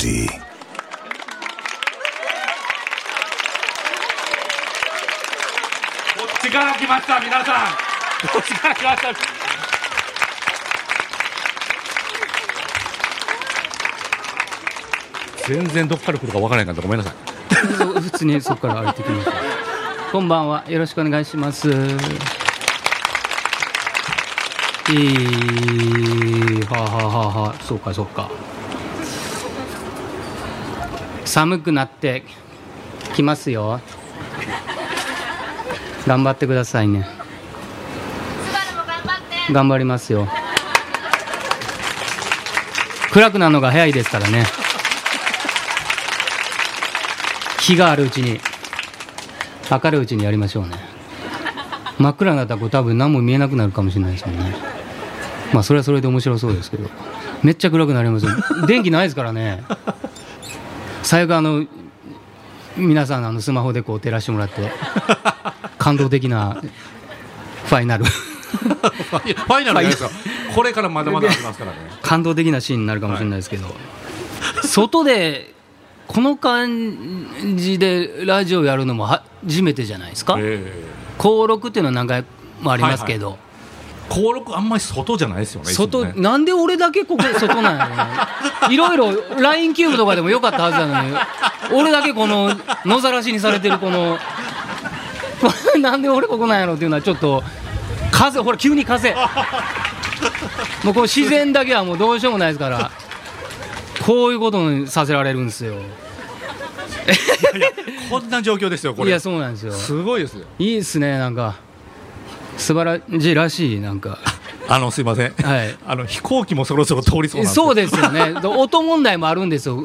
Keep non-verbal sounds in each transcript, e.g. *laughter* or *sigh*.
possibility. こっちから来ました皆さんこっちから来ました全然どっから来るかわからないからごめんなさい普通にそこから歩いてきましたこんばんはよろしくお願いしますいいはあ、はあはあはあ、そうかそうか寒くなってきますよ。頑張ってくださいね。頑張りますよ。暗くなるのが早いですからね。日があるうちに明るいうちにやりましょうね。真っ暗になったらこ多分何も見えなくなるかもしれないですもんね。まあそれはそれで面白そうですけど。めっちゃ暗くなりますよ。電気ないですからね。最悪あの皆さんあのスマホでこう照らしてもらって *laughs* 感動的なファイナル。ファイナル。じゃないですかこれからまだまだありますからね。*laughs* 感動的なシーンになるかもしれないですけど、外でこの感じでラジオやるのも初めてじゃないですか、え登録っていうのは何回もありますけど、え登録あんまり外じゃないですよね外ね。なんで俺だけここ外なんやろな *laughs* いろいろ LINE キューブとかでもよかったはずなのに。俺だけこの野ざらしにされてるこの。*laughs* なんで俺ここなんやろっていうのはちょっと風ほら急に風。*laughs* もうこの自然だけはもうどうしようもないですから。こういうことにさせられるんですよ。こんな状況ですよこれ。いやそうなんですよ。すごいですよ。いいっすねなんか素晴らしいらしいなんか。あのすいません、はい。あの飛行機もそろそろ通りそうそうですよね。*laughs* で音問題もあるんですよ。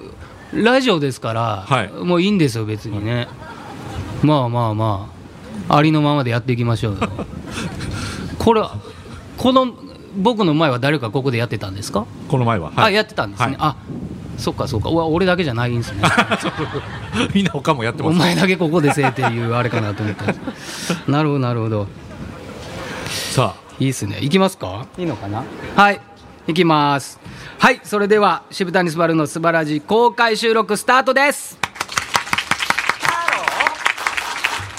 ラジオですから、はい。もういいんですよ別にね、まあまあまあ。ありのままでやっていきましょうよ。*laughs* これこの僕の前は誰かここでやってたんですか、この前は、あやってたんですね、はい。あそっかそっか。うわ俺だけじゃないんですね。*laughs* みんな他もやってます。お前だけここでせえっていうあれかなと思ってなるほどなるほどさあ。いいっすね。行きますか？いいのかな？はい。行きます。はい。それでは、渋谷すばるの素晴らしい公開収録スタートです。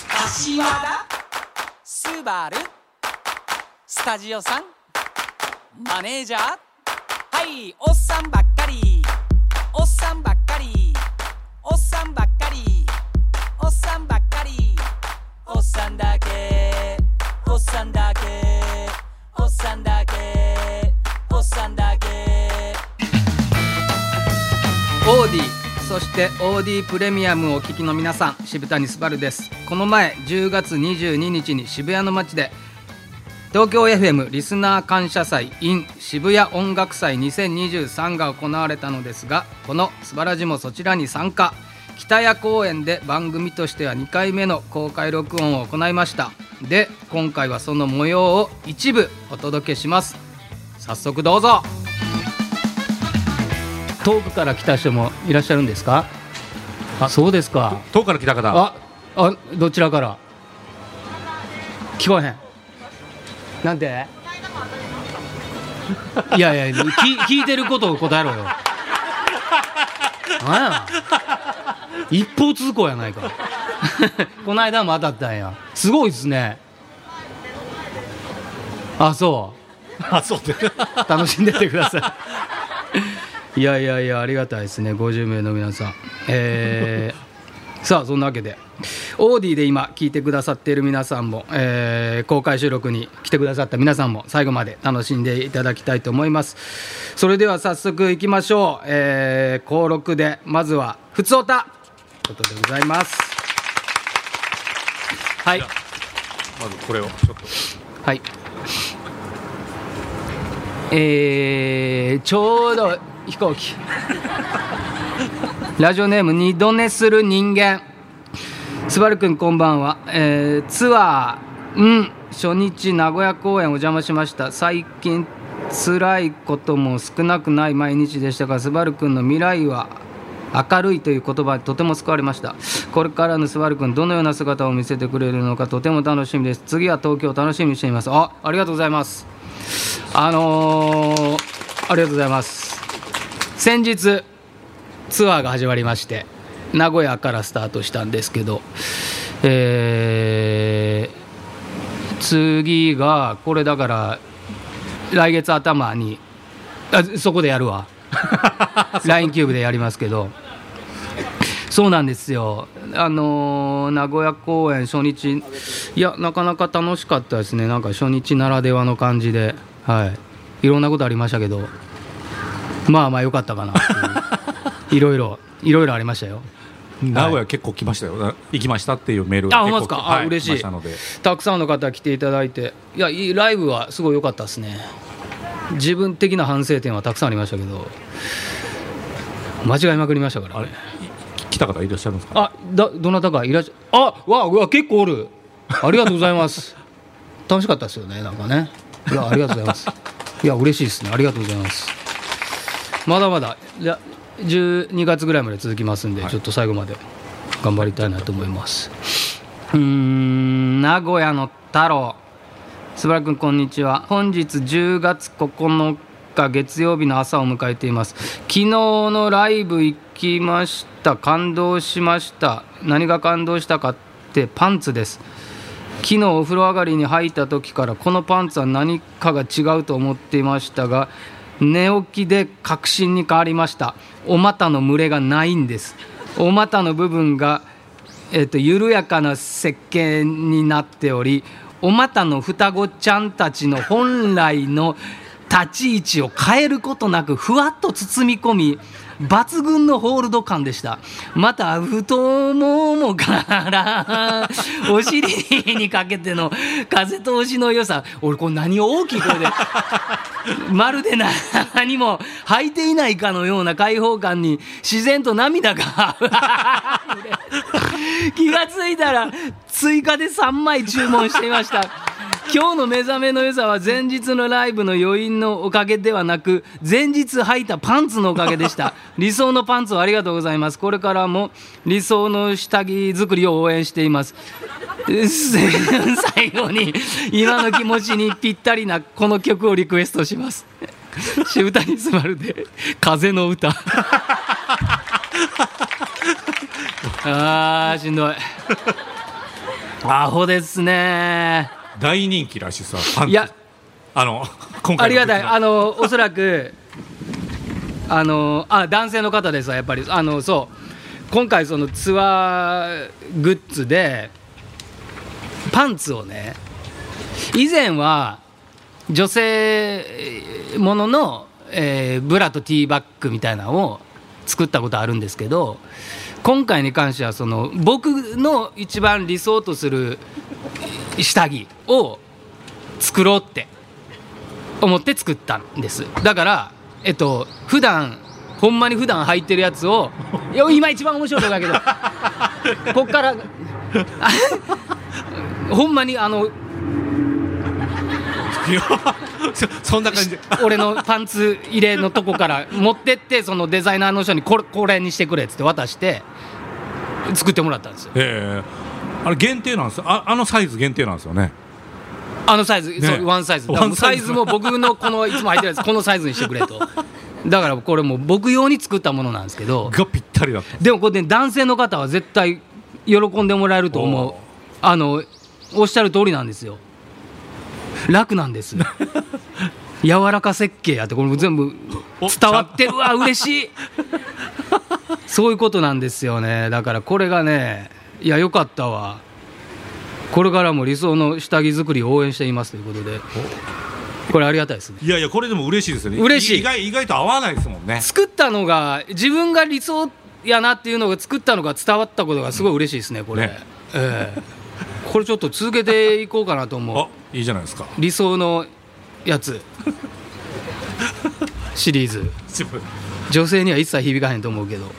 柏田スバルスタジオさん。マネージャー。はいおっさんばっかり。おっさんばっかり。おっさんばっかり。おっさんばっかり。おっさんだけおっさんだけ。おっさんだけ。おっさんだけ。オーディ、そしてオーディプレミアムをお聞きの皆さん、渋谷すばるです。この前、10月22日に渋谷の街で、東京 FM リスナー感謝祭 in 渋谷音楽祭2023が行われたのですがこの「すばらじ」もそちらに参加。北谷公園で番組としては2回目の公開録音を行いました。で今回はその模様を一部お届けします。早速どうぞ。遠くから来た人もいらっしゃるんですか？あそうですか。遠くから来た方。ああどちらから？聞こえへん。なんで？いやいや聞聞いてることを答えろよ。*laughs* なんや？一方通行やないか *laughs* この間も当たったんや。すごいですね。あそう。あそう。で *laughs* 楽しんでってください。*laughs* いやいやいやありがたいですね。50名の皆さん。えーさあそんなわけで。オーディで今聞いてくださっている皆さんも、えー公開収録に来てくださった皆さんも最後まで楽しんでいただきたいと思います。それでは早速いきましょう、えー、登録でまずは「ふつおた」ということでございますはいまずこれをちょっとはい。えー、ちょうど飛行機。*laughs* ラジオネーム二度寝する人間。スバルくんこんばんは。えー、ツアー、うん、初日名古屋公演お邪魔しました。最近辛いことも少なくない毎日でしたが、スバルくんの未来は明るいという言葉にとても救われました。これからのスバル君どのような姿を見せてくれるのかとても楽しみです。次は東京楽しみにしています。あありがとうございます。あのー、ありがとうございます。先日ツアーが始まりまして名古屋からスタートしたんですけど、えー次がこれだから来月頭にあそこでやるわ。LINE キューブでやりますけど。そうなんですよ。あのー名古屋公演初日。いやなかなか楽しかったですね。なんか初日ならではの感じで。はい。いろんなことありましたけど。まあまあ良かったかなっていう。*laughs* いろいろいろいろありましたよ。名古屋結構来ましたよ、行きましたっていうメールがあ結構ほんまですか？あはい嬉しい。たので。たくさんの方来ていただいて。いやいいライブはすごい良かったですね自分的な反省点はたくさんありましたけど間違いまくりましたからあれねい来た方いらっしゃるんですか？あだどなたかいらっしゃあわうわ結構おる。ありがとうございます。*laughs* 楽しかったですよねなんかね。いやありがとうございます。いや嬉しいですね。ありがとうございます。まだまだいや12月ぐらいまで続きますんで、はい。ちょっと最後まで頑張りたいなと思います。うーん名古屋の太郎すばらくんこんにちは。本日10月9日月曜日の朝を迎えています。昨日のライブ行きました。感動しました。何が感動したかってパンツです。昨日お風呂上がりに履いた時からこのパンツは何かが違うと思っていましたが寝起きで確信に変わりました。お股の群れがないんです。お股の部分が、えっと緩やかな設計になっておりおまたの双子ちゃんたちの本来の立ち位置を変えることなくふわっと包み込み抜群のホールド感でした。また太ももからお尻にかけての風通しの良さ。俺これ何を大きい声で。まるで何も履いていないかのような開放感に自然と涙が。*laughs* 気がついたら追加で3枚注文していました。*laughs* 今日の目覚めの良さは前日のライブの余韻のおかげではなく前日履いたパンツのおかげでした。*laughs* 理想のパンツをありがとうございます。これからも理想の下着作りを応援しています。*laughs* 最後に今の気持ちにぴったりなこの曲をリクエストします。渋谷すばるで「風の歌」あーしんどい。アホですね大人気らしいさパンツ。いや。あの今回ありがたい。のあのおそらくあのあ男性の方ですわやっぱり。あのそう。今回そのツアーグッズでパンツをね以前は女性ものの、えーブラとティーバッグみたいなのを作ったことあるんですけど今回に関してはその僕の一番理想とする下着を作ろうって思って作ったんです。だからえっと普段ほんまに普段履いてるやつをいや今一番面白いとこだけど *laughs* こっからあほんまにあのそそんな感じ。で俺のパンツ入れのとこから持ってってそのデザイナーの人にこれこれにしてくれっつって渡して作ってもらったんですよ。ええあれ限定なんですよ。ああのサイズ限定なんですよね。あのサイズ、ね。ワンサイズ。サワンサイズ。も僕のこのいつも履いてるやつこのサイズにしてくれと。*laughs* だからこれもう僕用に作ったものなんですけど。がぴったりだった。でもこれね男性の方は絶対喜んでもらえると思う。あのおっしゃる通りなんですよ。楽なんです。*laughs* 柔らか設計やってこれも全部お伝わってるわ嬉しい。そういうことなんですよね。だからこれがねいやよかったわ。これからも理想の下着作りを応援していますということで。これありがたいですね。いやいやこれでも嬉しいですよね。嬉しい。意外意外と合わないですもんね。作ったのが自分が理想やなっていうのが作ったのが伝わったことがすごい嬉しいですねこれ、ね。ええ。これちょっと続けていこうかなと思う。*laughs* あいいじゃないですか。理想のやつ。*laughs* シリーズ。女性には一切響かへんと思うけど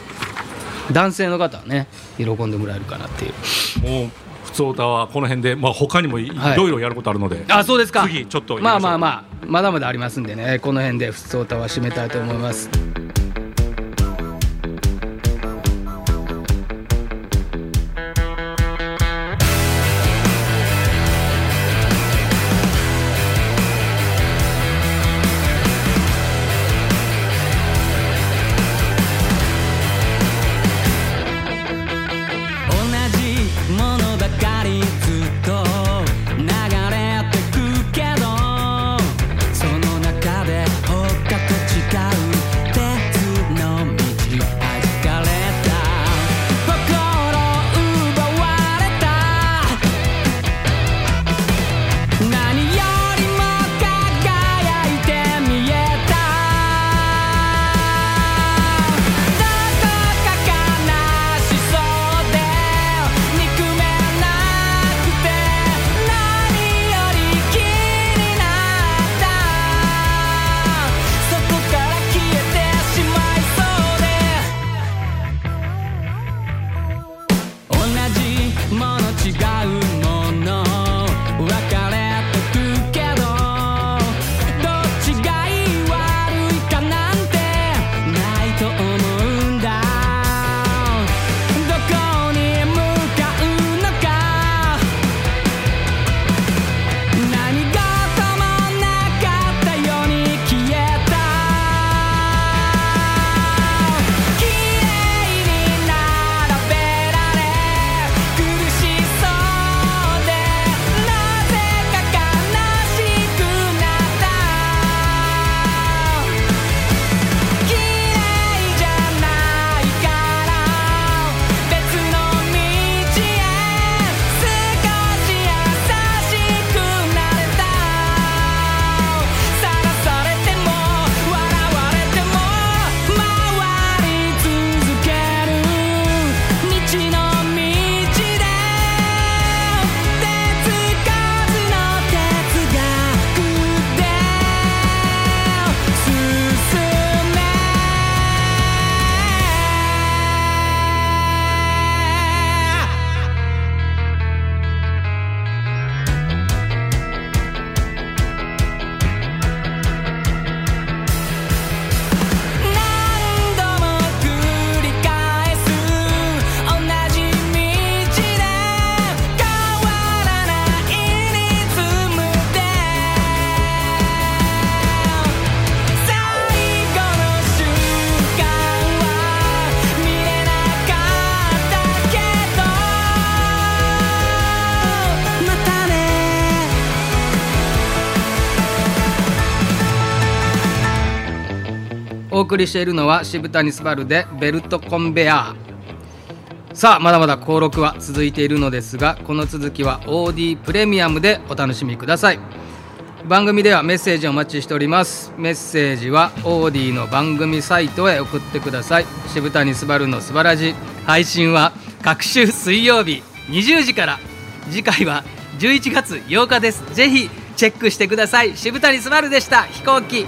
男性の方はね喜んでもらえるかなっていう。もう普通歌はこの辺でまあ他にもいはいろい。ろやることあるので、あそうですか。次ちょっとまあまああまあまだまだありますんでねこの辺で「ふつおた」は締めたいと思いますお送りしているのは渋谷スバルでベルトコンベアー。さあまだまだ登録は続いているのですがこの続きは OD プレミアムでお楽しみください。番組ではメッセージをお待ちしております。メッセージは OD の番組サイトへ送ってください。渋谷スバルのすばらじ配信は各週水曜日20時から。次回は11月8日です。ぜひチェックしてください。渋谷すばるでした。飛行機。